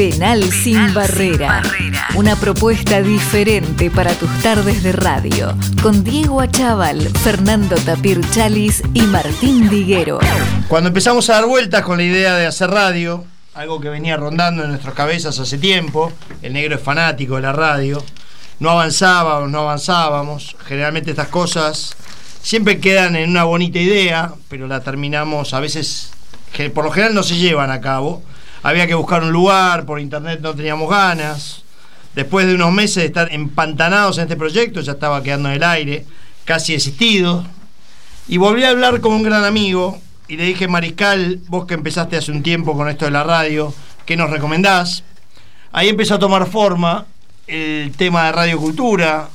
Penal, sin, barrera. Una propuesta diferente para tus tardes de radio. Con Diego Achával, Fernando Tapir Chalis y Martín Diguero. Cuando empezamos a dar vueltas con la idea de hacer radio, algo que venía rondando en nuestras cabezas hace tiempo, el negro es fanático de la radio, no avanzábamos, no avanzábamos. Generalmente estas cosas siempre quedan en una bonita idea, pero la terminamos a veces, que por lo general no se llevan a cabo. Había que buscar un lugar, por internet no teníamos ganas. Después de unos meses de estar empantanados en este proyecto, ya estaba quedando en el aire, casi existido. Y volví a hablar con un gran amigo y le dije, Mariscal, vos que empezaste hace un tiempo con esto de la radio, ¿qué nos recomendás? Ahí empezó a tomar forma el tema de radiocultura.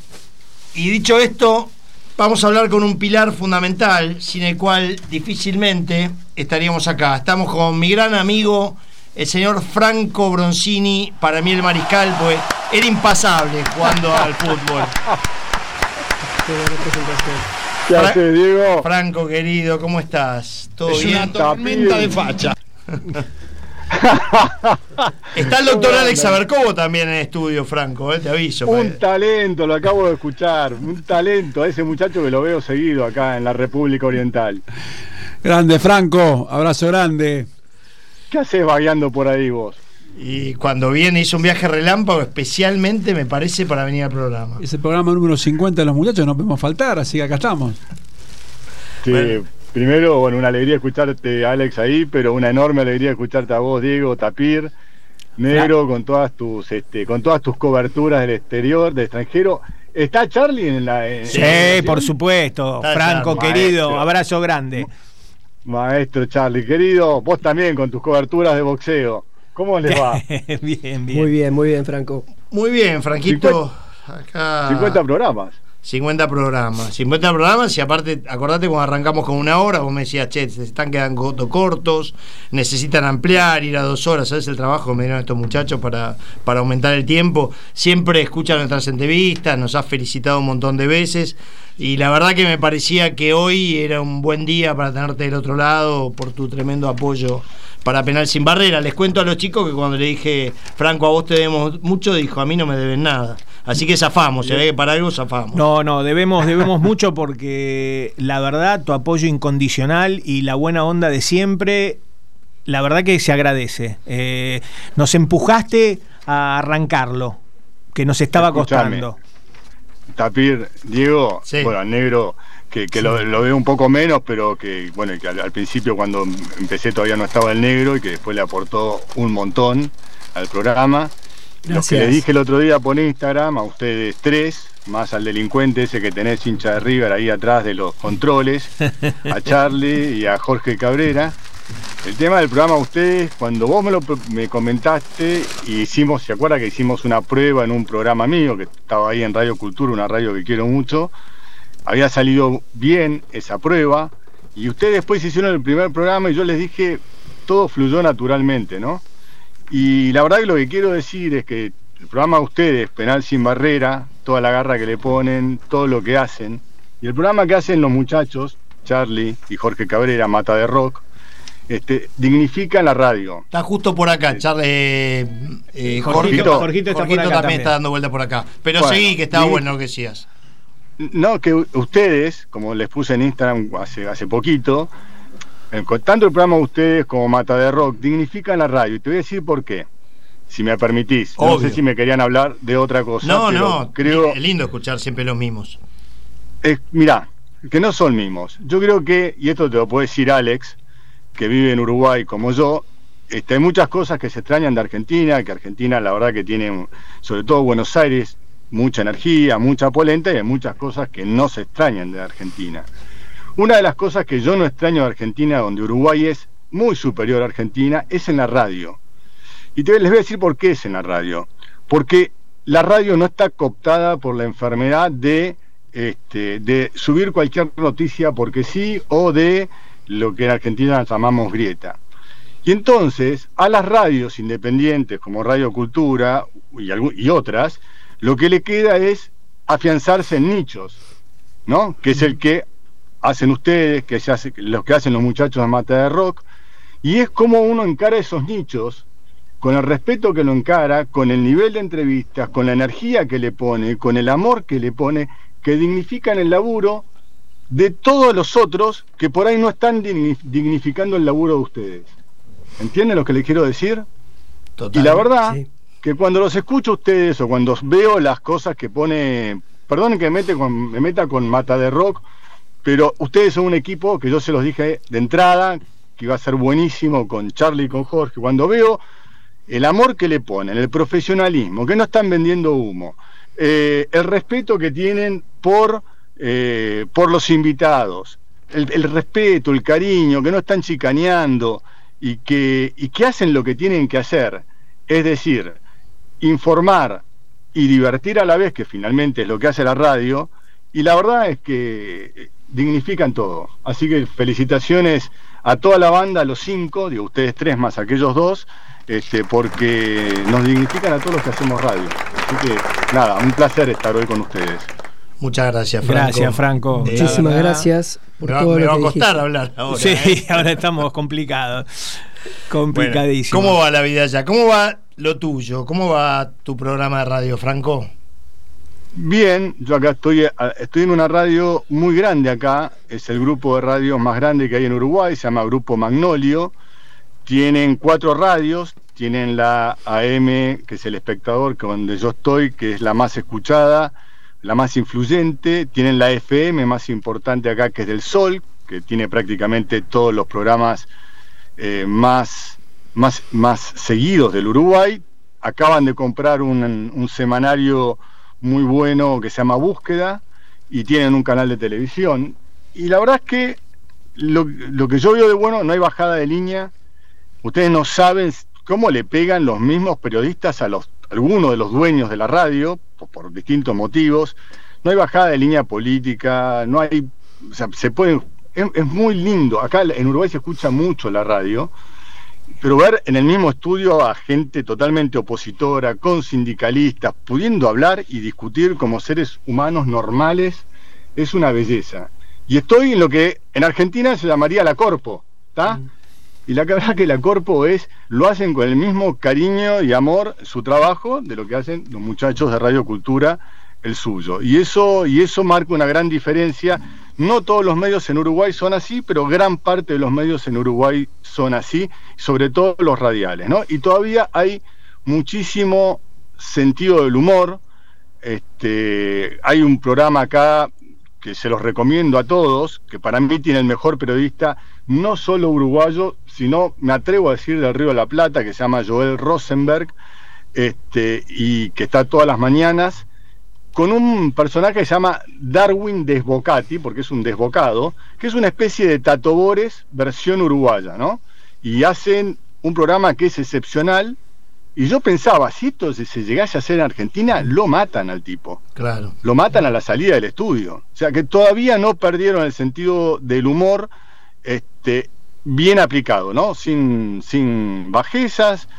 Y dicho esto, vamos a hablar con un pilar fundamental, sin el cual difícilmente estaríamos acá. Estamos con mi gran amigo, el señor Franco Bronzini, para mí el mariscal, pues era impasable jugando al fútbol. ¿Qué haces, Diego? Franco, querido, ¿cómo estás? ¿Todo es bien? una tormenta de facha. Está el doctor Alex Abercovo también en estudio, Franco, eh, te aviso. Un talento, lo acabo de escuchar. Un talento a ese muchacho que lo veo seguido acá en la República Oriental. Grande, Franco. Abrazo grande. ¿Qué haces vagueando por ahí vos? Y cuando viene hizo un viaje relámpago, especialmente me parece para venir al programa. Es el programa número 50 de los muchachos, no podemos faltar, así que acá estamos. Sí, Bueno. primero, bueno, una alegría escucharte, Alex, ahí, pero una enorme alegría escucharte a vos, Diego, Tapir, Negro, con todas tus, este, con todas tus coberturas del exterior, del extranjero. ¿Está Charlie en la en- Sí, por supuesto. Está Franco, querido, maestro. abrazo grande. Maestro Charlie, querido, vos también con tus coberturas de boxeo. ¿Cómo les va? bien, bien. Muy bien, muy bien, Franco. Muy bien, Franquito. Acá 50 programas. 50 programas. 50 programas y aparte, acordate cuando arrancamos con una hora, vos me decías, che, se están quedando co- cortos, necesitan ampliar, ir a dos horas, ¿sabes el trabajo que me dieron estos muchachos para, para aumentar el tiempo? Siempre escuchan nuestras entrevistas, nos has felicitado un montón de veces y la verdad que me parecía que hoy era un buen día para tenerte del otro lado por tu tremendo apoyo para Penal Sin Barrera. Les cuento a los chicos que cuando le dije, Franco, a vos te debemos mucho, dijo, a mí no me deben nada. Así que zafamos, se ve que para algo zafamos. No, no, debemos, debemos mucho porque la verdad, tu apoyo incondicional y la buena onda de siempre, la verdad que se agradece. Eh, nos empujaste a arrancarlo, que nos estaba Escuchame. costando. Tapir, Diego, Sí. bueno, al negro, que, que lo, lo veo un poco menos, pero que, bueno, que al, al principio cuando empecé todavía no estaba el negro y que después le aportó un montón al programa. Lo que Gracias. le dije el otro día por Instagram a ustedes tres, más al delincuente ese que tenés hincha de River ahí atrás de los controles, a Charlie y a Jorge Cabrera. El tema del programa, ustedes, cuando vos me lo me comentaste y hicimos, ¿se acuerda que hicimos una prueba en un programa mío que estaba ahí en Radio Cultura, una radio que quiero mucho? Había salido bien esa prueba y ustedes después hicieron el primer programa y yo les dije, todo fluyó naturalmente, ¿no? Y la verdad que lo que quiero decir es que el programa de ustedes, Penal Sin Barrera, toda la garra que le ponen, todo lo que hacen, y el programa que hacen los muchachos, Charlie y Jorge Cabrera, Mata de Rock, este, dignifican la radio. Está justo por acá, Charlie. eh, eh, Jorgito, Jorgito- Jorgito está por Jorgito acá también, también. está dando vuelta por acá. Pero Bueno, seguí, que estaba y- bueno lo que decías. No, que ustedes, como les puse en Instagram hace, hace poquito, con tanto el programa de ustedes como Mata de Rock dignifican la radio. Y te voy a decir por qué, si me permitís. No sé si me querían hablar de otra cosa. No, no, Creo, es lindo escuchar siempre los mismos. Eh, mirá, que no son mismos. Yo creo que, y esto te lo puede decir Alex, que vive en Uruguay como yo, este, hay muchas cosas que se extrañan de Argentina, que Argentina la verdad que tiene, sobre todo Buenos Aires, mucha energía, mucha polenta y hay muchas cosas que no se extrañan de Argentina. Una de las cosas que yo no extraño de Argentina, donde Uruguay es muy superior a Argentina, es en la radio. Y te, les voy a decir por qué es en la radio. Porque la radio no está cooptada por la enfermedad de, este, de subir cualquier noticia porque sí o de lo que en Argentina llamamos grieta. Y entonces a las radios independientes como Radio Cultura y, y otras, lo que le queda es afianzarse en nichos, ¿no? Que es el que hacen ustedes, que se hace, los que hacen los muchachos de Mata de Rock, y es como uno encara esos nichos con el respeto que lo encara, con el nivel de entrevistas, con la energía que le pone, con el amor que le pone, que dignifican el laburo de todos los otros que por ahí no están dignificando el laburo de ustedes. ¿Entienden lo que les quiero decir? y la verdad que cuando los escucho a ustedes o cuando veo las cosas que pone, perdonen que me, mete con, me meta con Mata de Rock, pero ustedes son un equipo que yo se los dije de entrada, que iba a ser buenísimo con Charlie y con Jorge. Cuando veo el amor que le ponen, el profesionalismo, que no están vendiendo humo, eh, el respeto que tienen por, eh, por los invitados, el, respeto, el cariño, que no están chicaneando y que, hacen lo que tienen que hacer, es decir, informar y divertir a la vez, que finalmente es lo que hace la radio, y la verdad es que dignifican todo. Así que felicitaciones a toda la banda, a los cinco, digo ustedes tres más aquellos dos, este, porque nos dignifican a todos los que hacemos radio. Así que nada, un placer estar hoy con ustedes. Muchas gracias, Franco. Gracias, Franco. Eh, Muchísimas gracias por me todo me va a costar hablar ahora. Sí, ¿eh? ahora estamos complicados. Complicadísimo. ¿Cómo va la vida allá? ¿Cómo va lo tuyo? ¿Cómo va tu programa de radio, Franco? Bien, yo acá estoy, estoy en una radio muy grande acá, es el grupo de radios más grande que hay en Uruguay, se llama Grupo Magnolio. Tienen cuatro radios, tienen la AM, que es el espectador, que donde yo estoy, que es la más escuchada, la más influyente, tienen la FM más importante acá, que es del Sol, que tiene prácticamente todos los programas eh, más, más, más seguidos del Uruguay. Acaban de comprar un semanario muy bueno que se llama Búsqueda y tienen un canal de televisión. Y la verdad es que lo, lo que yo veo de bueno, no hay bajada de línea, Ustedes no saben cómo le pegan los mismos periodistas a los algunos de los dueños de la radio, por, distintos motivos. No hay bajada de línea política, no hay. O sea, se puede. Es, muy lindo. Acá en Uruguay se escucha mucho la radio, pero ver en el mismo estudio a gente totalmente opositora, con sindicalistas, pudiendo hablar y discutir como seres humanos normales, es una belleza. Y estoy en lo que en Argentina se llamaría la corpo, ¿está? Mm. Y la verdad que la Corpo es, lo hacen con el mismo cariño y amor su trabajo de lo que hacen los muchachos de Radio Cultura el suyo. Y eso, y eso marca una gran diferencia. No todos los medios en Uruguay son así, pero gran parte de los medios en Uruguay son así, sobre todo los radiales, ¿no? Y todavía hay muchísimo sentido del humor. Este, hay un programa acá que se los recomiendo a todos, que para mí tiene el mejor periodista, no solo uruguayo, sino, me atrevo a decir, del Río de la Plata, que se llama Joel Rosenberg, este, y que está todas las mañanas, con un personaje que se llama Darwin Desbocati, porque es un desbocado, que es una especie de tatobores versión uruguaya, ¿no? Y hacen un programa que es excepcional, y yo pensaba, si esto se llegase a hacer en Argentina, lo matan al tipo. Claro. Lo matan a la salida del estudio. O sea que todavía no perdieron el sentido del humor este, bien aplicado, ¿no? Sin, sin bajezas,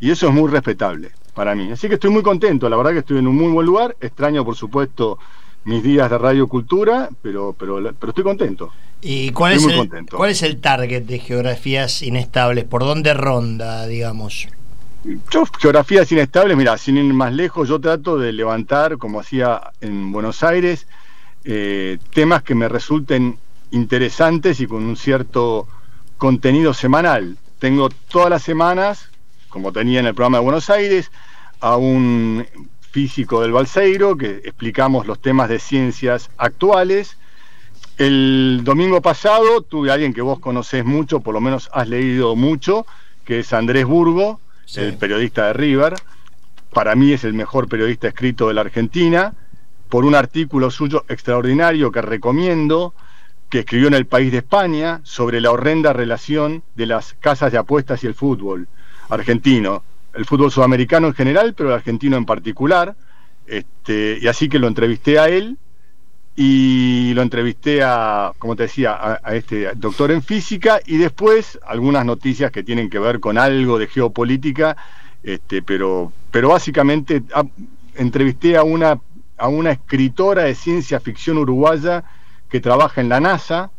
y eso es muy respetable para mí. Así que estoy muy contento, la verdad que estoy en un muy buen lugar. Extraño, por supuesto, mis días de radio cultura, pero, pero, pero estoy contento. ¿Y cuál es, el, cuál es el target de geografías inestables? ¿Por dónde ronda, digamos? Yo, geografías inestables, mira, sin ir más lejos, yo trato de levantar, como hacía en Buenos Aires, eh, temas que me resulten interesantes y con un cierto contenido semanal. Tengo todas las semanas, como tenía en el programa de Buenos Aires, a un físico del Balseiro que explicamos los temas de ciencias actuales. El domingo pasado tuve a alguien que vos conocés mucho, por lo menos has leído mucho, que es Andrés Burgo, el periodista de River. Para mí es el mejor periodista escrito de la Argentina, por un artículo suyo extraordinario que recomiendo, que escribió en El País de España sobre la horrenda relación de las casas de apuestas y el fútbol argentino. El fútbol sudamericano en general, pero el argentino en particular. Este, y así que lo entrevisté a él y lo entrevisté a, como te decía, a, este doctor en física y después algunas noticias que tienen que ver con algo de geopolítica, este, pero, pero básicamente entrevisté a una, a una escritora de ciencia ficción uruguaya que trabaja en la NASA,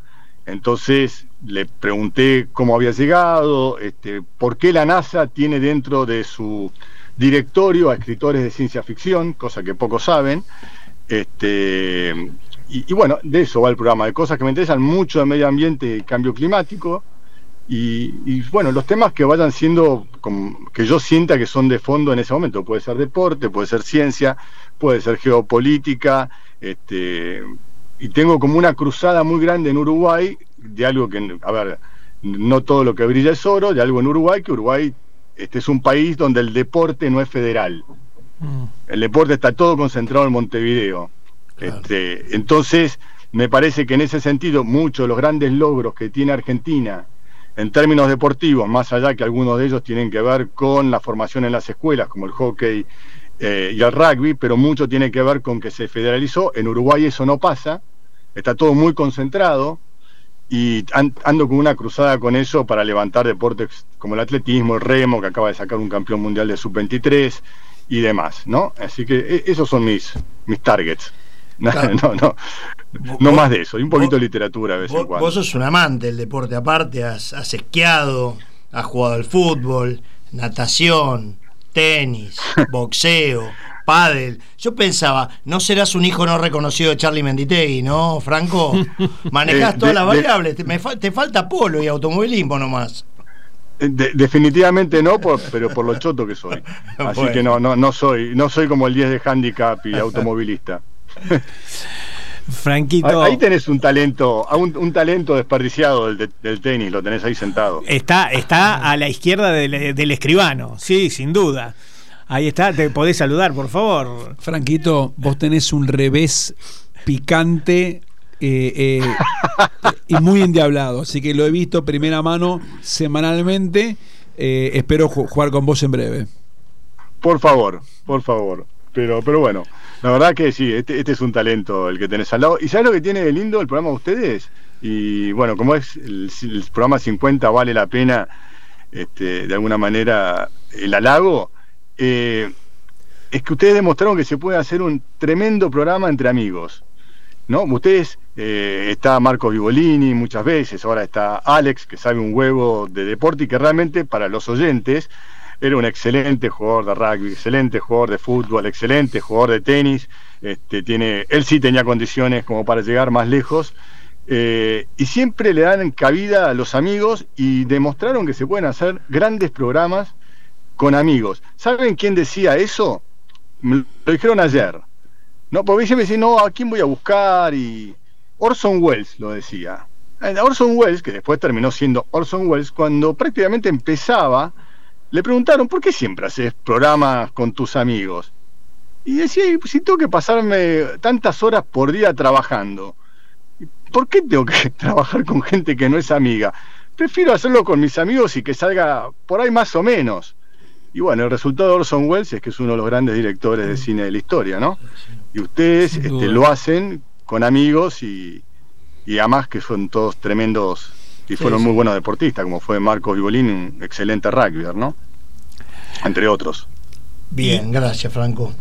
Entonces le pregunté cómo había llegado, este, por qué la NASA tiene dentro de su directorio a escritores de ciencia ficción, cosa que pocos saben. Este, y, bueno, de eso va el programa, de cosas que me interesan mucho de medio ambiente y cambio climático. Y, bueno, los temas que vayan siendo, que yo sienta que son de fondo en ese momento, puede ser deporte, puede ser ciencia, puede ser geopolítica, este, y tengo como una cruzada muy grande en Uruguay de algo que, a ver, no todo lo que brilla es oro, de algo en Uruguay, que Uruguay este es un país donde el deporte no es federal. Mm. El deporte está todo concentrado en Montevideo. Este, entonces, me parece que en ese sentido, muchos de los grandes logros que tiene Argentina en términos deportivos, más allá que algunos de ellos tienen que ver con la formación en las escuelas, como el hockey eh, y el rugby, pero mucho tiene que ver con que se federalizó. En Uruguay eso no pasa, está todo muy concentrado y ando con una cruzada con eso para levantar deportes como el atletismo, el remo, que acaba de sacar un campeón mundial de sub-23 y demás, ¿no? Así que e, esos son mis, mis targets. No, no, no, más de eso, y un poquito de literatura a veces en cuando. Vos sos un amante del deporte aparte, has, has esquiado, has jugado al fútbol, natación, tenis, boxeo, pádel. Yo pensaba, no serás un hijo no reconocido de Charlie Menditegui, ¿no, Franco? Manejás eh, todas las variables, te, falta polo y automovilismo nomás. Definitivamente no, pero por lo choto que soy. Así que no, no, no soy, no soy como el 10 de handicap y automovilista. Franquito. Ahí tenés un talento, un, talento desperdiciado del, tenis, lo tenés ahí sentado. Está, está a la izquierda del, escribano, sí, sin duda. Ahí está, te podés saludar, por favor. Franquito, vos tenés un revés picante eh, eh, y muy endiablado. Así que lo he visto primera mano semanalmente. Eh, espero jugar con vos en breve. Por favor, por favor. Pero, pero bueno. La verdad que sí, este, este, es un talento el que tenés al lado. ¿Y sabes lo que tiene de lindo el programa de ustedes? Y bueno, como es el, programa 50, vale la pena, este, de alguna manera, el halago. Eh, es que ustedes demostraron que se puede hacer un tremendo programa entre amigos. ¿No? Ustedes, eh, está Marco Vivolini muchas veces, ahora está Alex, que sabe un huevo de deporte y que realmente para los oyentes era un excelente jugador de rugby, excelente jugador de fútbol, excelente jugador de tenis. Este, tiene, él sí tenía condiciones como para llegar más lejos. Eh, y siempre le dan cabida a los amigos y demostraron que se pueden hacer grandes programas con amigos. ¿Saben quién decía eso? Me lo dijeron ayer. No, porque siempre decían, no, ¿a quién voy a buscar? Y Orson Welles lo decía. Eh, Orson Welles, que después terminó siendo Orson Welles, cuando prácticamente empezaba le preguntaron, ¿por qué siempre haces programas con tus amigos? Y decía, si tengo que pasarme tantas horas por día trabajando, ¿por qué tengo que trabajar con gente que no es amiga? Prefiero hacerlo con mis amigos y que salga por ahí más o menos. Y bueno, el resultado de Orson Welles es que es uno de los grandes directores de cine de la historia, ¿no? Y ustedes este, lo hacen con amigos y, y además que son todos tremendos y fueron muy buenos deportistas, como fue Marcos Vivolín, un excelente rugby, ¿no? Entre otros. Bien, gracias Franco.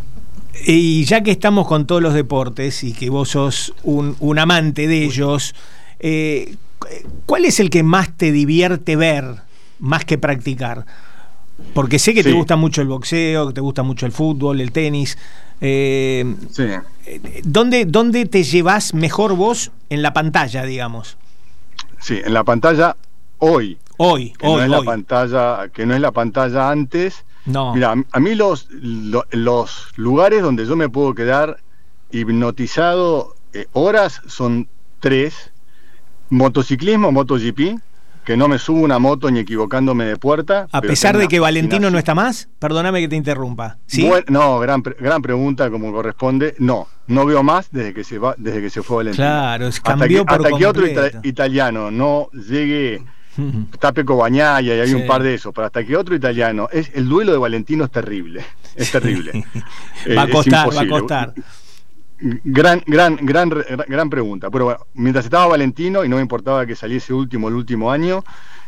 Y ya que estamos con todos los deportes y que vos sos un, amante de ellos, eh, ¿cuál es el que más te divierte ver, más que practicar? Porque sé que te gusta mucho el boxeo, que te gusta mucho el fútbol, el tenis. Eh, sí. Eh, ¿dónde, ¿Dónde te llevas mejor vos en la pantalla, digamos? Sí, en la pantalla hoy. Hoy, que hoy, no es la pantalla, que no es la pantalla antes. No. Mira, a mí los, los lugares donde yo me puedo quedar hipnotizado eh, horas son tres. Motociclismo, MotoGP, que no me subo una moto ni equivocándome de puerta. A pesar de que Valentino no está más, perdóname que te interrumpa. ¿Sí? no, gran, gran pregunta como corresponde. No, no veo más desde que se va, desde que se fue Valentino. Claro, cambió hasta que, hasta que otro italiano no llegue Tapeco Bañaya y hay un par de esos, pero hasta que otro italiano, es el duelo de Valentino es terrible, es terrible. va a eh, costar, va a costar. Gran, gran, gran, gran pregunta. Pero bueno, mientras estaba Valentino y no me importaba que saliese último el último año,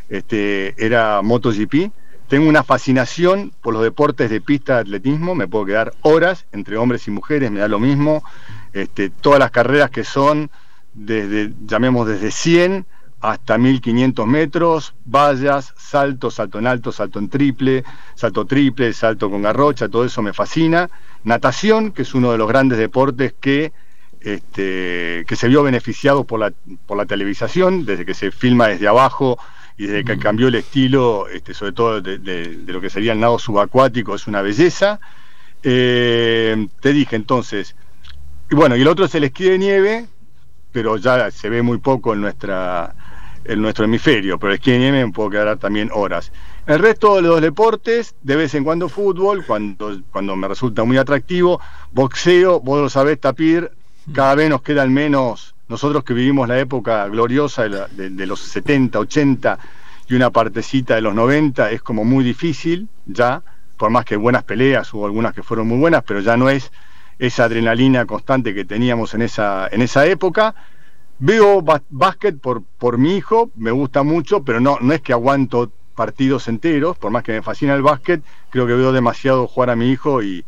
este, era MotoGP. Tengo una fascinación por los deportes de pista de atletismo, me puedo quedar horas entre hombres y mujeres, me da lo mismo. Este, todas las carreras que son desde, llamemos desde 100 hasta 1500 metros, vallas, salto, salto en alto, salto en triple, salto triple, salto con garrocha, todo eso me fascina. Natación, que es uno de los grandes deportes que, este, que se vio beneficiado por la, por la televisación, desde que se filma desde abajo y desde que cambió el estilo, este, sobre todo de, lo que sería el nado subacuático, es una belleza. Eh, te dije entonces, y bueno, y el otro es el esquí de nieve, pero ya se ve muy poco en nuestra en nuestro hemisferio, pero esquí nieve me puedo quedar también horas. El resto de los deportes, de vez en cuando fútbol, cuando, cuando me resulta muy atractivo, boxeo, vos lo sabés, Tapir, cada vez nos quedan menos, nosotros que vivimos la época gloriosa de, de los 70, 80 y una partecita de los 90, es como muy difícil ya, por más que buenas peleas, hubo algunas que fueron muy buenas, pero ya no es esa adrenalina constante que teníamos en esa, en esa época. Veo básquet por, por mi hijo, me gusta mucho, pero no, no es que aguanto partidos enteros, por más que me fascina el básquet, creo que veo demasiado jugar a mi hijo y,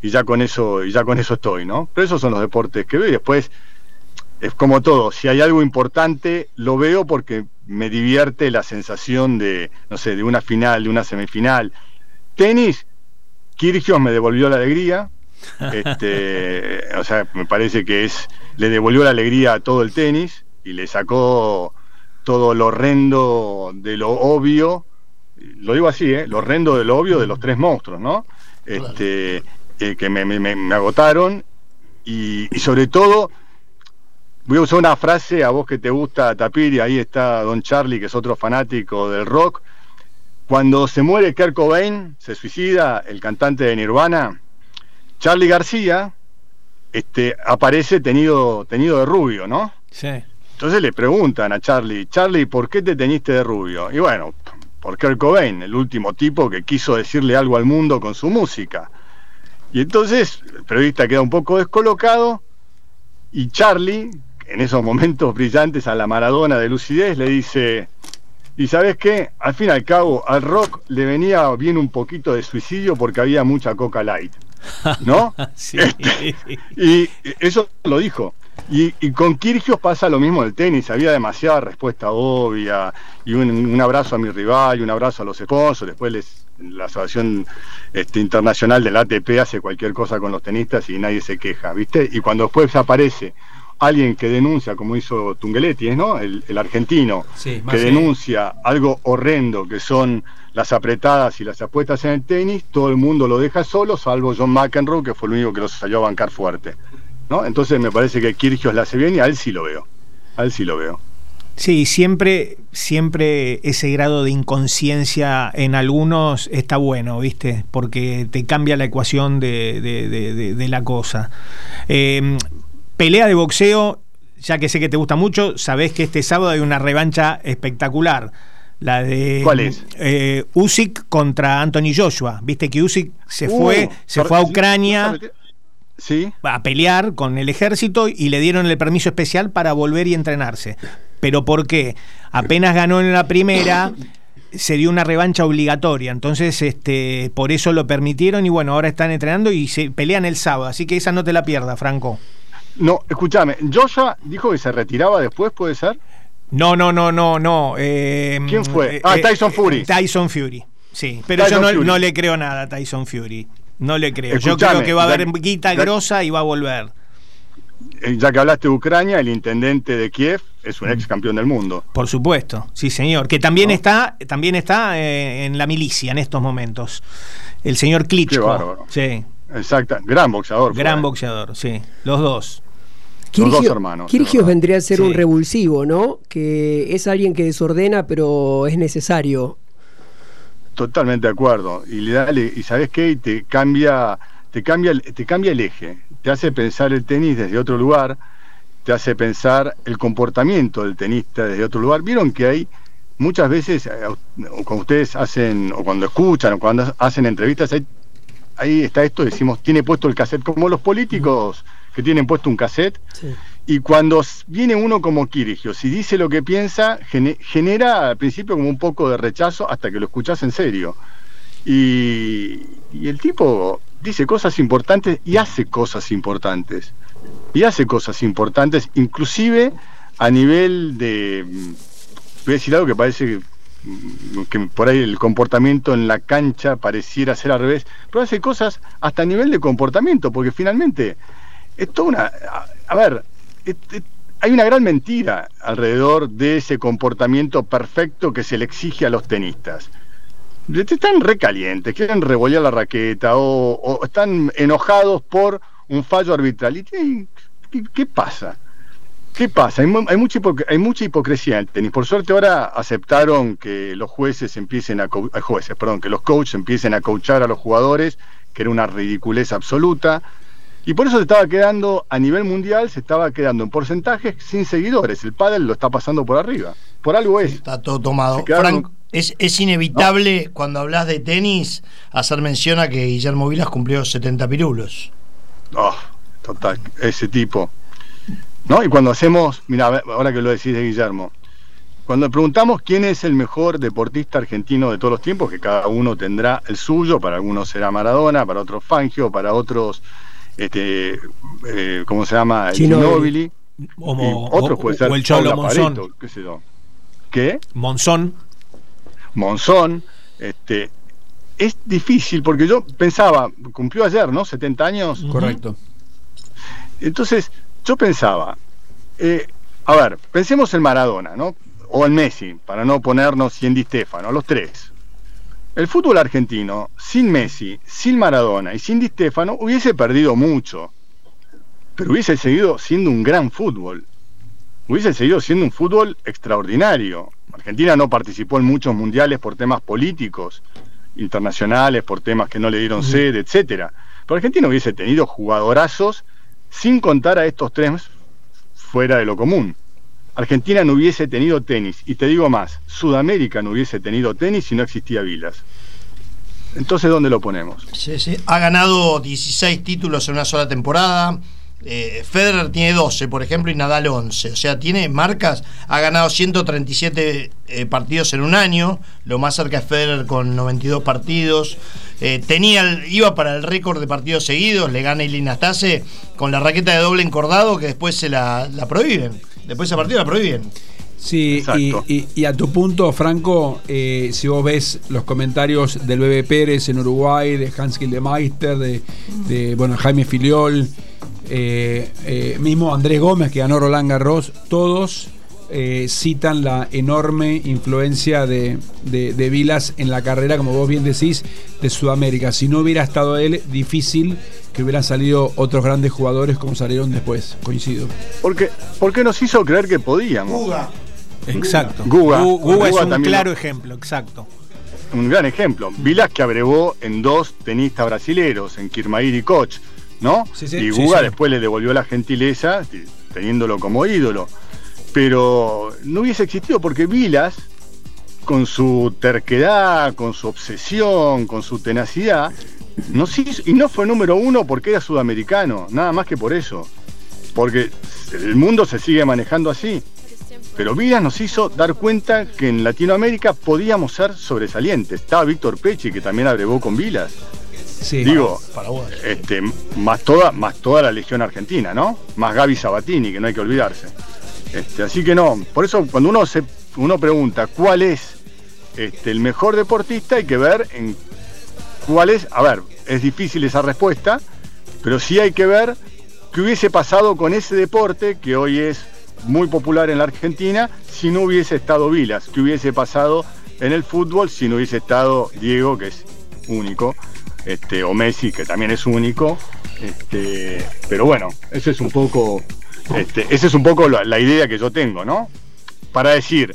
y ya con eso, y ya con eso estoy, ¿no? Pero esos son los deportes que veo y después es como todo, si hay algo importante, lo veo porque me divierte la sensación de, no sé, de una final, de una semifinal. Tenis, Kirgios me devolvió la alegría, este, o sea, me parece que es le devolvió la alegría a todo el tenis y le sacó todo lo horrendo de lo obvio, lo digo así, ¿eh? lo horrendo de lo obvio de los tres monstruos, ¿no? Este, eh, que me, agotaron y, sobre todo, voy a usar una frase a vos que te gusta Tapir y ahí está Don Charlie, que es otro fanático del rock. Cuando se muere Kurt Cobain, se suicida el cantante de Nirvana, Charlie García este, aparece tenido, tenido de rubio, ¿no? Sí. Entonces le preguntan a Charlie, Charlie, ¿por qué te teniste de rubio? Y bueno, por Kurt Cobain, el último tipo que quiso decirle algo al mundo con su música. Y entonces el periodista queda un poco descolocado y Charlie, en esos momentos brillantes a la Maradona de lucidez, le dice, y sabes qué, al fin y al cabo al rock le venía bien un poquito de suicidio porque había mucha coca light. ¿no? sí. Y eso lo dijo. Y, con Kirgios pasa lo mismo del tenis, había demasiada respuesta obvia, y un, abrazo a mi rival, y un abrazo a los esposos, después les, la Asociación este, Internacional del ATP hace cualquier cosa con los tenistas y nadie se queja, ¿viste? Y cuando después aparece alguien que denuncia, como hizo Tungeletti, ¿no? El, argentino, que denuncia algo horrendo, que son las apretadas y las apuestas en el tenis, todo el mundo lo deja solo, salvo John McEnroe, que fue el único que los salió a bancar fuerte. ¿no? Entonces me parece que Kirgios la hace bien y a él sí lo veo. A él sí lo veo. Sí, siempre, siempre ese grado de inconsciencia en algunos está bueno, ¿viste? Porque te cambia la ecuación de, la cosa. Em, pelea de boxeo, ya que sé que te gusta mucho, sabés que este sábado hay una revancha espectacular. La de ¿Cuál es? Eh, Usyk contra Anthony Joshua. Viste que Usyk se uh, fue, se fue a Ucrania ¿Sí? a pelear con el ejército y le dieron el permiso especial para volver y entrenarse. ¿Pero por qué? Apenas ganó en la primera, se dio una revancha obligatoria. Entonces, este, por eso lo permitieron y bueno, ahora están entrenando y se pelean el sábado. Así que esa no te la pierdas, Franco. No, escúchame, Joshua dijo que se retiraba después, ¿puede ser? No, no, no, no, no. Eh, ¿Quién fue? ah, eh, Tyson Fury. Eh, Tyson Fury, sí. Pero yo no, le creo nada a Tyson Fury. No le creo. yo creo que va a haber guita grosa y va a volver. Ya que hablaste de Ucrania, el intendente de Kiev es un ex campeón del mundo. Por supuesto, sí señor. Que también está, también está en la milicia en estos momentos. El señor Klitschko. Qué bárbaro. Sí. Exacto, gran boxeador. Gran boxeador, sí. Los dos. Kirgio, Kirgios vendría a ser un revulsivo, ¿no? Que es alguien que desordena, pero es necesario. Totalmente de acuerdo. Y le da, y sabes qué, te cambia, te cambia, te cambia el eje. Te hace pensar el tenis desde otro lugar. Te hace pensar el comportamiento del tenista desde otro lugar. Vieron que hay muchas veces, eh, cuando ustedes hacen, o cuando escuchan, o cuando hacen entrevistas, ahí, ahí está esto, decimos, tiene puesto el cassette, como los políticos que tienen puesto un cassette. Y cuando viene uno como Kirigio, si dice lo que piensa, genera al principio como un poco de rechazo hasta que lo escuchas en serio. Y, el tipo dice cosas importantes y hace cosas importantes. Y hace cosas importantes, inclusive a nivel de, voy a decir algo que parece que, por ahí el comportamiento en la cancha pareciera ser al revés, pero hace cosas hasta a nivel de comportamiento, porque finalmente es toda una... A, ver, hay una gran mentira alrededor de ese comportamiento perfecto que se le exige a los tenistas. Están recalientes, quieren revolver la raqueta o, están enojados por un fallo arbitral. ¿Y qué pasa? ¿Qué pasa? Hay, mucha hay mucha hipocresía en el tenis. Por suerte ahora aceptaron que los jueces empiecen a eh, jueces, perdón, que los coaches empiecen a coachar a los jugadores, que era una ridiculez absoluta. Y por eso se estaba quedando a nivel mundial, se estaba quedando en porcentajes sin seguidores. El pádel lo está pasando por arriba. Por algo es. Está todo tomado. Frank, es, inevitable cuando hablas de tenis hacer mención a que Guillermo Vilas cumplió 70 pirulos. Oh, total, ese tipo. ¿No? Y cuando hacemos, mira, ahora que lo decís de Guillermo, cuando preguntamos quién es el mejor deportista argentino de todos los tiempos, que cada uno tendrá el suyo, para algunos será Maradona, para otros Fangio, para otros, este, eh, ¿cómo se llama? Ginóbili. O, otros puede ser o el Cholo Monzón. qué sé yo. ¿Qué? Monzón. Monzón. Este, es difícil porque yo pensaba, cumplió ayer, ¿no? 70 años. Correcto. Entonces, yo pensaba, eh, a ver, pensemos en Maradona, ¿no? O en Messi, para no ponernos y en Di Stefano, los tres. El fútbol argentino, sin Messi, sin Maradona y sin Di Stefano, hubiese perdido mucho. Pero hubiese seguido siendo un gran fútbol. Hubiese seguido siendo un fútbol extraordinario. Argentina no participó en muchos mundiales por temas políticos, internacionales, por temas que no le dieron sede, etcétera. Pero Argentina hubiese tenido jugadorazos sin contar a estos tres fuera de lo común. Argentina no hubiese tenido tenis, y te digo más, Sudamérica no hubiese tenido tenis si no existía Vilas. Entonces, ¿dónde lo ponemos? Sí, sí. Ha ganado 16 títulos en una sola temporada, eh, Federer tiene 12, por ejemplo, y Nadal 11. O sea, tiene marcas, ha ganado 137 eh, partidos en un año, lo más cerca es Federer con 92 partidos. Eh, tenía, iba para el récord de partidos seguidos, le gana Ilina Stase con la raqueta de doble encordado que después se la, prohíben. Después ese partido la prohíben. Sí, y, a tu punto, Franco, si vos ves los comentarios del Bebe Pérez en Uruguay, de Hans Gildemeister, de, de bueno, Jaime Filiol, eh, eh, mismo Andrés Gómez, que ganó Roland Garros, todos eh, citan la enorme influencia de, de, Vilas en la carrera, como vos bien decís, de Sudamérica. Si no hubiera estado él, difícil que hubieran salido otros grandes jugadores como salieron después, coincido. Porque, porque nos hizo creer que podíamos. Guga. Exacto. Guga, es un claro ejemplo, exacto. Un gran ejemplo. Vilas que abrevó en dos tenistas brasileros, en Kirmair y Koch ¿no? y Guga después le devolvió la gentileza, teniéndolo como ídolo. Pero no hubiese existido porque Vilas, con su terquedad, con su obsesión, con su tenacidad, no, y no fue número uno porque era sudamericano, nada más que por eso. Porque el mundo se sigue manejando así. Pero Vilas nos hizo dar cuenta que en Latinoamérica podíamos ser sobresalientes. Estaba Víctor Pechi, que también abrevó con Vilas. Digo, este, más toda, más toda la legión argentina, ¿no? Más Gaby Sabatini, que no hay que olvidarse. Este, así que no, por eso cuando uno se uno pregunta cuál es este, el mejor deportista, hay que ver en cuál es, a ver, es difícil esa respuesta, pero sí hay que ver qué hubiese pasado con ese deporte que hoy es muy popular en la Argentina si no hubiese estado Vilas, qué hubiese pasado en el fútbol si no hubiese estado Diego, que es único, este, o Messi, que también es único. Este, pero bueno, ese es un poco, este, esa es un poco la, idea que yo tengo, ¿no? Para decir,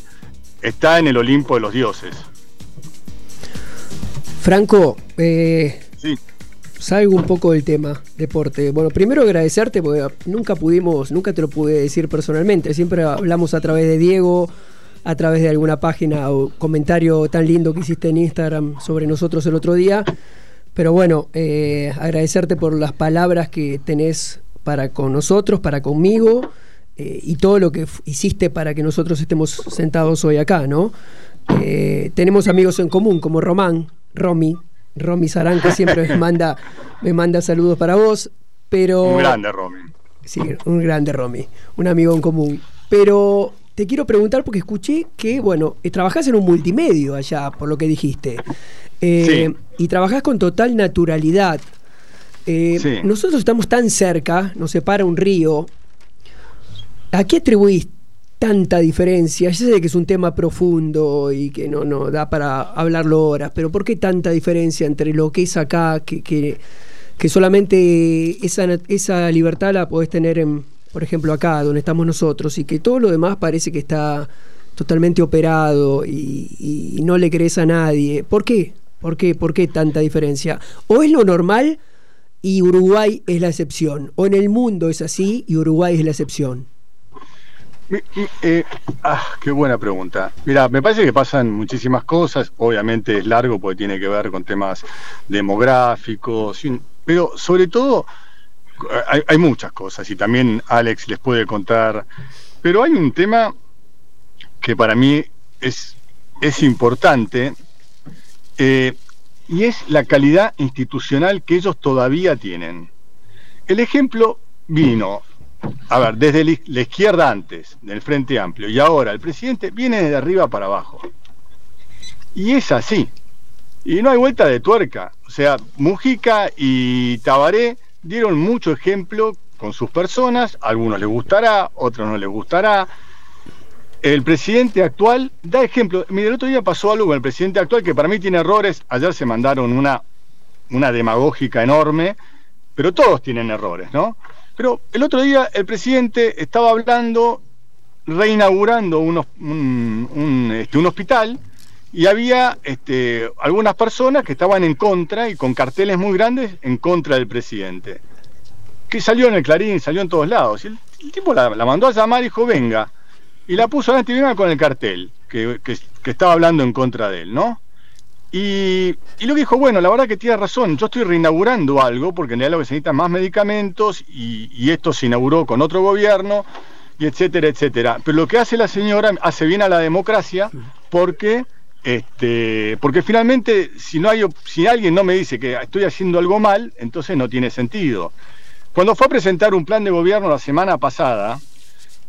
está en el Olimpo de los dioses. Franco, eh, salgo un poco del tema deporte. Bueno, primero agradecerte porque nunca pudimos, nunca te lo pude decir personalmente. Siempre hablamos a través de Diego, a través de alguna página o comentario tan lindo que hiciste en Instagram sobre nosotros el otro día. Pero bueno, eh, agradecerte por las palabras que tenés para con nosotros, para conmigo eh, y todo lo que hiciste para que nosotros estemos sentados hoy acá, ¿no? Eh, tenemos amigos en común como Román, Romy, Romy Sarán, que siempre me manda, me manda saludos para vos, pero... Un grande Romy. Sí, un grande Romy, un amigo en común. Pero te quiero preguntar porque escuché que, bueno, trabajás en un multimedio allá, por lo que dijiste. Eh, y trabajás con total naturalidad. Eh, nosotros estamos tan cerca, nos separa un río. ¿A qué atribuís tanta diferencia? Ya sé que es un tema profundo y que no, no da para hablarlo horas, pero ¿por qué tanta diferencia entre lo que es acá, que, que, solamente esa, esa libertad la podés tener en, por ejemplo, acá, donde estamos nosotros, y que todo lo demás parece que está totalmente operado y, no le crees a nadie? ¿Por qué? ¿Por qué? ¿Por qué tanta diferencia? ¿O es lo normal y Uruguay es la excepción? ¿O en el mundo es así y Uruguay es la excepción? Eh, ah, qué buena pregunta. Mira, me parece que pasan muchísimas cosas. Obviamente es largo porque tiene que ver con temas demográficos, pero sobre todo hay, muchas cosas y también Alex les puede contar. Pero hay un tema que para mí es, es importante eh, y es la calidad institucional que ellos todavía tienen. El ejemplo vino a ver, desde la izquierda antes, del Frente Amplio, y ahora el presidente viene desde arriba para abajo. Y es así. Y no hay vuelta de tuerca. O sea, Mujica y Tabaré dieron mucho ejemplo con sus personas, a algunos les gustará, otros no les gustará. El presidente actual da ejemplo. Mira, el otro día pasó algo con el presidente actual que para mí tiene errores. Ayer se mandaron una, una demagógica enorme, pero todos tienen errores, ¿no? Pero el otro día el presidente estaba hablando, reinaugurando un, este, un, hospital y había este, algunas personas que estaban en contra y con carteles muy grandes en contra del presidente. Que salió en el Clarín, salió en todos lados. Y el, tipo la, mandó a llamar y dijo, venga. Y la puso en este con el cartel que, que estaba hablando en contra de él, ¿no? Y, y, lo dijo, bueno, la verdad que tiene razón, yo estoy reinaugurando algo, porque en realidad lo que se necesitan más medicamentos, y, esto se inauguró con otro gobierno, y etcétera, etcétera. Pero lo que hace la señora hace bien a la democracia, porque, este, porque finalmente, si, no hay, si alguien no me dice que estoy haciendo algo mal, entonces no tiene sentido. Cuando fue a presentar un plan de gobierno la semana pasada,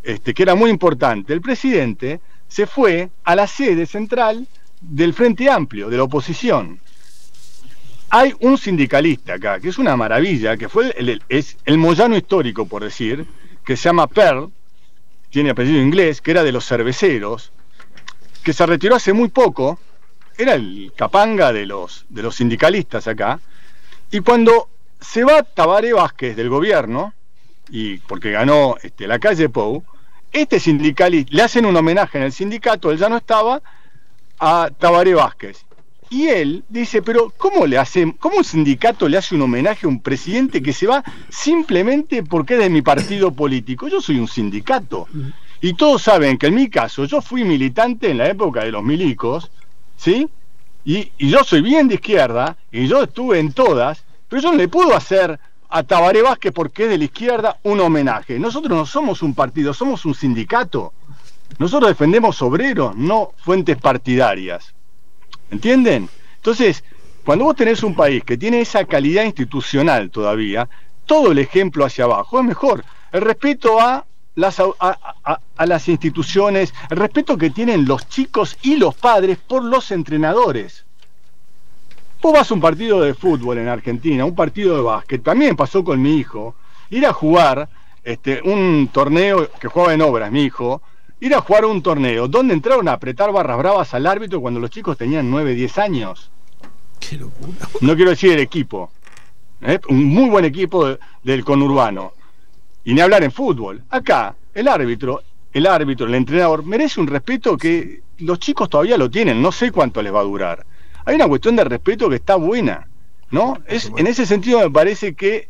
este, que era muy importante, el presidente se fue a la sede central del Frente Amplio, de la oposición. Hay un sindicalista acá, que es una maravilla, que fue el, es el Moyano histórico, por decir, que se llama Pearl, tiene apellido inglés, que era de los cerveceros, que se retiró hace muy poco, era el capanga de los, de los sindicalistas acá, y cuando se va Tabaré Vázquez del gobierno, y porque ganó este, la calle Pou, este sindicalista, le hacen un homenaje en el sindicato, él ya no estaba, a Tabaré Vázquez. Y él dice, pero ¿cómo le hace, cómo un sindicato le hace un homenaje a un presidente que se va simplemente porque es de mi partido político? Yo soy un sindicato. Y todos saben que en mi caso, yo fui militante en la época de los milicos, ¿sí? Y, y yo soy bien de izquierda, y yo estuve en todas, pero yo no le puedo hacer a Tabaré Vázquez porque es de la izquierda un homenaje. Nosotros no somos un partido, somos un sindicato. Nosotros defendemos obreros, no fuentes partidarias. ¿Entienden? Entonces, cuando vos tenés un país que tiene esa calidad institucional todavía, todo el ejemplo hacia abajo es mejor. El respeto a las, a, las instituciones, el respeto que tienen los chicos y los padres por los entrenadores. Vos vas a un partido de fútbol en Argentina, un partido de básquet, también pasó con mi hijo, ir a jugar este, un torneo que jugaba en obras, mi hijo, ir a jugar un torneo donde entraron a apretar barras bravas al árbitro cuando los chicos tenían 9, 10 años. Qué locura. No quiero decir el equipo. ¿eh? Un muy buen equipo del conurbano. Y ni hablar en fútbol. Acá, el árbitro, el árbitro, el entrenador, merece un respeto que los chicos todavía lo tienen. No sé cuánto les va a durar. Hay una cuestión de respeto que está buena. ¿no? Es, en ese sentido me parece que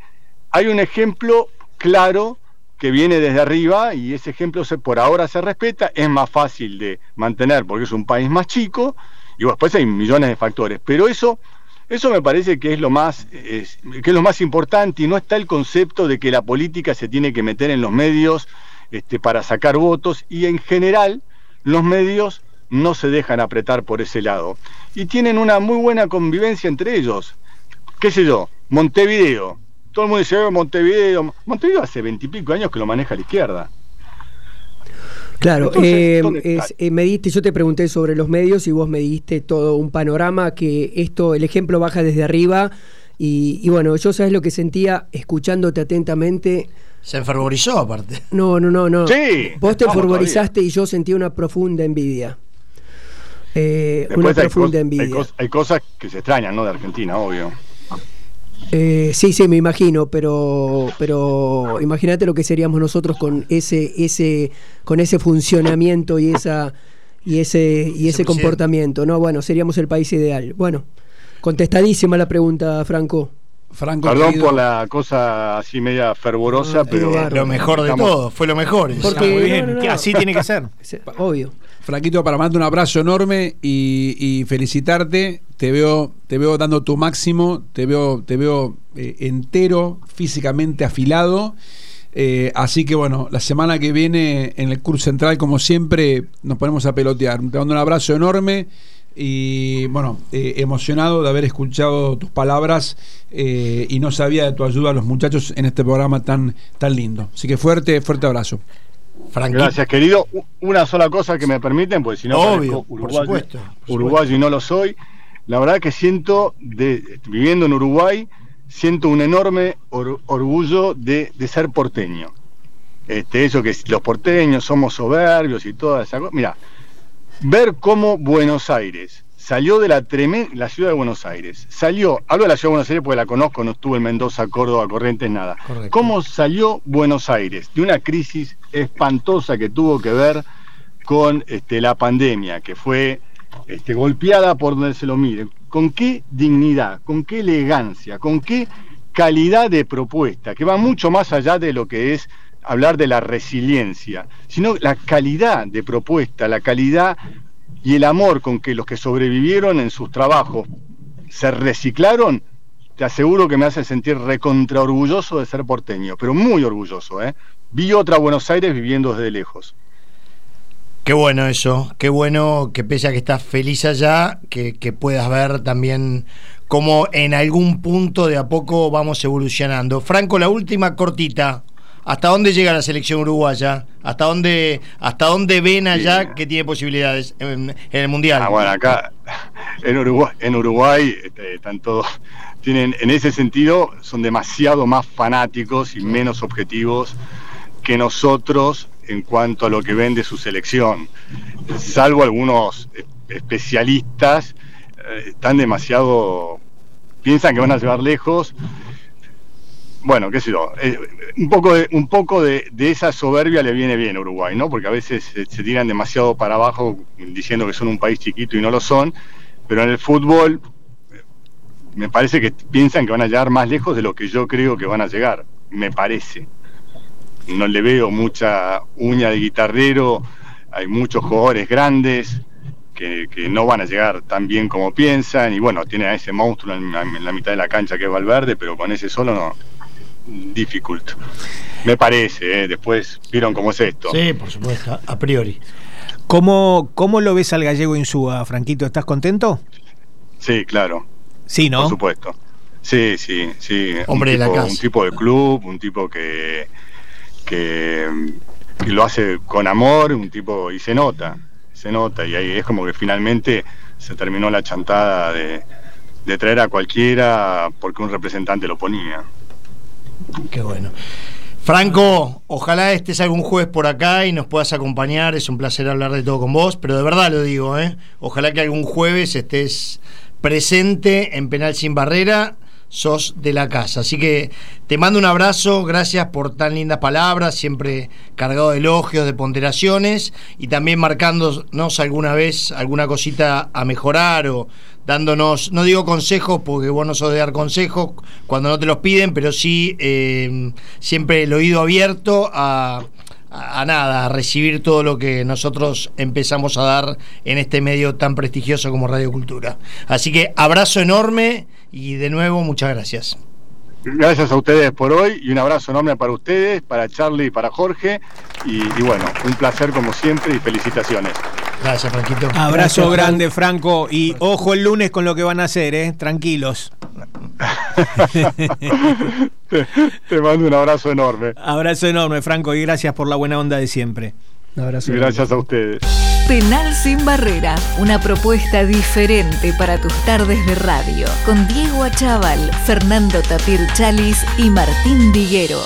hay un ejemplo claro que viene desde arriba y ese ejemplo se, por ahora se respeta, es más fácil de mantener porque es un país más chico y después hay millones de factores, pero eso eso me parece que es lo más que es lo más importante y no está el concepto de que la política se tiene que meter en los medios este, para sacar votos y en general los medios no se dejan apretar por ese lado y tienen una muy buena convivencia entre ellos. ¿Qué sé yo? Montevideo, todo el mundo dice, oh, Montevideo. Montevideo hace veintipico años que lo maneja la izquierda. Claro, eh, eh, me diste, yo te pregunté sobre los medios y vos me diste todo un panorama que esto, el ejemplo baja desde arriba y, bueno, yo sabes lo que sentía escuchándote atentamente. Se enfervorizó aparte. No, no, no, no. Sí. Vos te enfervorizaste y yo sentí una profunda envidia. Eh, una profunda envidia. Hay, cosas que se extrañan, ¿no? De Argentina, obvio. Eh, sí, sí, me imagino, pero, pero imagínate lo que seríamos nosotros con ese, ese, con ese funcionamiento y esa y ese y ese comportamiento, ¿no? Bueno, seríamos el país ideal. Bueno, contestadísima la pregunta, Franco. Franco Perdón por la cosa así media fervorosa, pero lo mejor de todo, fue lo mejor. Porque, así tiene que ser. Obvio. Para mandarte un abrazo enorme y, felicitarte. Te veo, te veo dando tu máximo, te veo, te veo eh, entero, físicamente afilado. Eh, así que bueno, la semana que viene en el curso central, como siempre, nos ponemos a pelotear. Te mando un abrazo enorme y bueno, eh, emocionado de haber escuchado tus palabras y no sabía de tu ayuda a los muchachos en este programa tan, tan lindo. Así que fuerte, fuerte abrazo. Gracias, querido. Una sola cosa que me permiten, porque si no, Obvio, uruguayo, uruguayo y no lo soy. La verdad que siento, de, viviendo en Uruguay, siento un enorme orgullo de, ser porteño. Este, eso que los porteños somos soberbios y toda esa cosa. Mira, ver cómo Buenos Aires salió de la tremenda, la ciudad de Buenos Aires, salió, hablo de la ciudad de Buenos Aires porque la conozco, no estuve en Mendoza, Córdoba, Corrientes, nada. ¿Cómo salió Buenos Aires de una crisis espantosa que tuvo que ver con este, la pandemia, que fue este, golpeada por donde se lo mire? ¿Con qué dignidad, con qué elegancia, con qué calidad de propuesta, que va mucho más allá de lo que es hablar de la resiliencia, sino la calidad de propuesta, la calidad y el amor con que los que sobrevivieron en sus trabajos se reciclaron, te aseguro que me hace sentir recontra orgulloso de ser porteño, pero muy orgulloso, ¿eh? Vi otra Buenos Aires viviendo desde lejos. Qué bueno eso, qué bueno que pese a que estás feliz allá, que, que puedas ver también cómo en algún punto de a poco vamos evolucionando. Franco, la última cortita, ¿Hasta dónde llega la selección uruguaya? ¿Hasta dónde, hasta dónde ven allá que tiene posibilidades en, el Mundial? Ah, bueno, acá en Uruguay, en Uruguay este, están todos, tienen, en ese sentido, son demasiado más fanáticos y menos objetivos que nosotros en cuanto a lo que ven de su selección. Salvo algunos especialistas, eh, están demasiado, piensan que van a llevar lejos bueno, qué sé yo, eh, un poco, de, un poco de, esa soberbia le viene bien a Uruguay, ¿no? Porque a veces se, tiran demasiado para abajo diciendo que son un país chiquito y no lo son, pero en el fútbol me parece que piensan que van a llegar más lejos de lo que yo creo que van a llegar, me parece. No le veo mucha uña de guitarrero, hay muchos jugadores grandes, que, no van a llegar tan bien como piensan. Y bueno, tiene a ese monstruo en, en, la mitad de la cancha que es Valverde, pero con ese solo no, difficult. Me parece, ¿eh? después vieron cómo es esto. Sí, por supuesto, a priori. ¿Cómo, cómo lo ves al gallego Insúa, Franquito? ¿Estás contento? Sí, claro. Sí, ¿no? Por supuesto. Sí, sí, sí. Hombre un tipo, de la casa. Un tipo de club, un tipo que, que, lo hace con amor, un tipo y se nota, se nota y ahí es como que finalmente se terminó la chantada de, de traer a cualquiera porque un representante lo ponía. Qué bueno. Franco, ojalá estés algún jueves por acá y nos puedas acompañar. Es un placer hablar de todo con vos, pero de verdad lo digo, ¿eh? Ojalá que algún jueves estés presente en Penal Sin Barrera. Sos de la casa. Así que te mando un abrazo, gracias por tan lindas palabras, siempre cargado de elogios, de ponderaciones y también marcándonos alguna vez alguna cosita a mejorar o dándonos, no digo consejos porque vos no sos de dar consejos cuando no te los piden, pero sí eh, siempre el oído abierto a, nada, a recibir todo lo que nosotros empezamos a dar en este medio tan prestigioso como Radio Cultura. Así que abrazo enorme y de nuevo muchas gracias. Gracias a ustedes por hoy y un abrazo enorme para ustedes, para Charlie y para Jorge. Y, bueno, un placer como siempre y felicitaciones. Gracias, Franquito. Abrazo grande, Franco. Y ojo el lunes con lo que van a hacer, ¿eh? Tranquilos. te, mando un abrazo enorme. Abrazo enorme, Franco, y gracias por la buena onda de siempre. Un abrazo. Gracias a ustedes. Penal sin barrera, una propuesta diferente para tus tardes de radio, con Diego Achával, Fernando Tapir Chalis y Martín Diguero.